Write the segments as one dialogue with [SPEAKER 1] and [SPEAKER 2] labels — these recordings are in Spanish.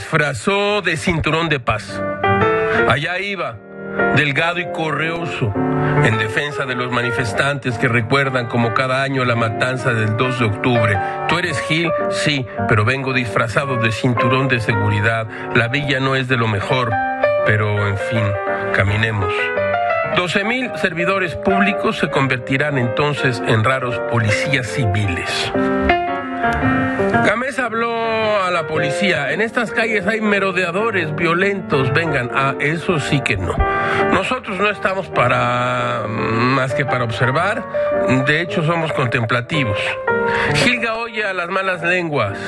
[SPEAKER 1] disfrazó de cinturón de paz. Allá iba, delgado y correoso, en defensa de los manifestantes que recuerdan como cada año la matanza del 2 de octubre. ¿Tú eres Gil? Sí, pero vengo disfrazado de cinturón de seguridad. La villa no es de lo mejor, pero en fin, caminemos. 12.000 servidores públicos se convertirán entonces en raros policías civiles. Gámez habló a la policía. En estas calles hay merodeadores violentos. Vengan, a eso sí que no. Nosotros no estamos para más que para observar. De hecho, somos contemplativos. Gilga oye a las malas lenguas.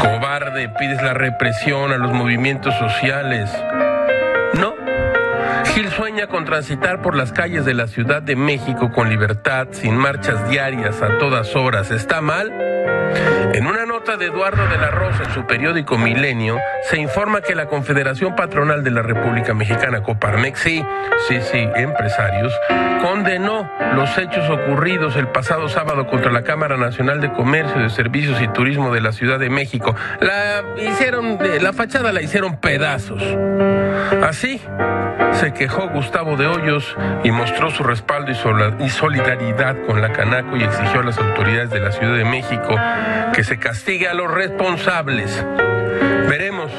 [SPEAKER 1] Cobarde, pides la represión a los movimientos sociales. Gil sueña con transitar por las calles de la Ciudad de México con libertad, sin marchas diarias a todas horas. ¿Está mal? En una de Eduardo de la Rosa en su periódico Milenio, se informa que la Confederación Patronal de la República Mexicana, Coparmex, sí, sí, sí, empresarios, condenó los hechos ocurridos el pasado sábado contra la Cámara Nacional de Comercio, de Servicios y Turismo de la Ciudad de México. La hicieron, la fachada la hicieron pedazos. Así se quejó Gustavo de Hoyos y mostró su respaldo y solidaridad con la Canaco y exigió a las autoridades de la Ciudad de México que se castigue a los responsables. Veremos,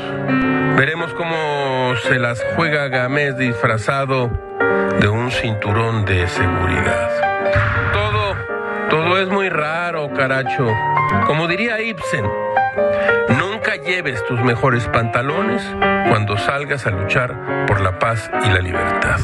[SPEAKER 1] veremos cómo se las juega Gamés disfrazado de un cinturón de seguridad. Todo, todo es muy raro, caracho. Como diría Ibsen, nunca lleves tus mejores pantalones cuando salgas a luchar por la paz y la libertad.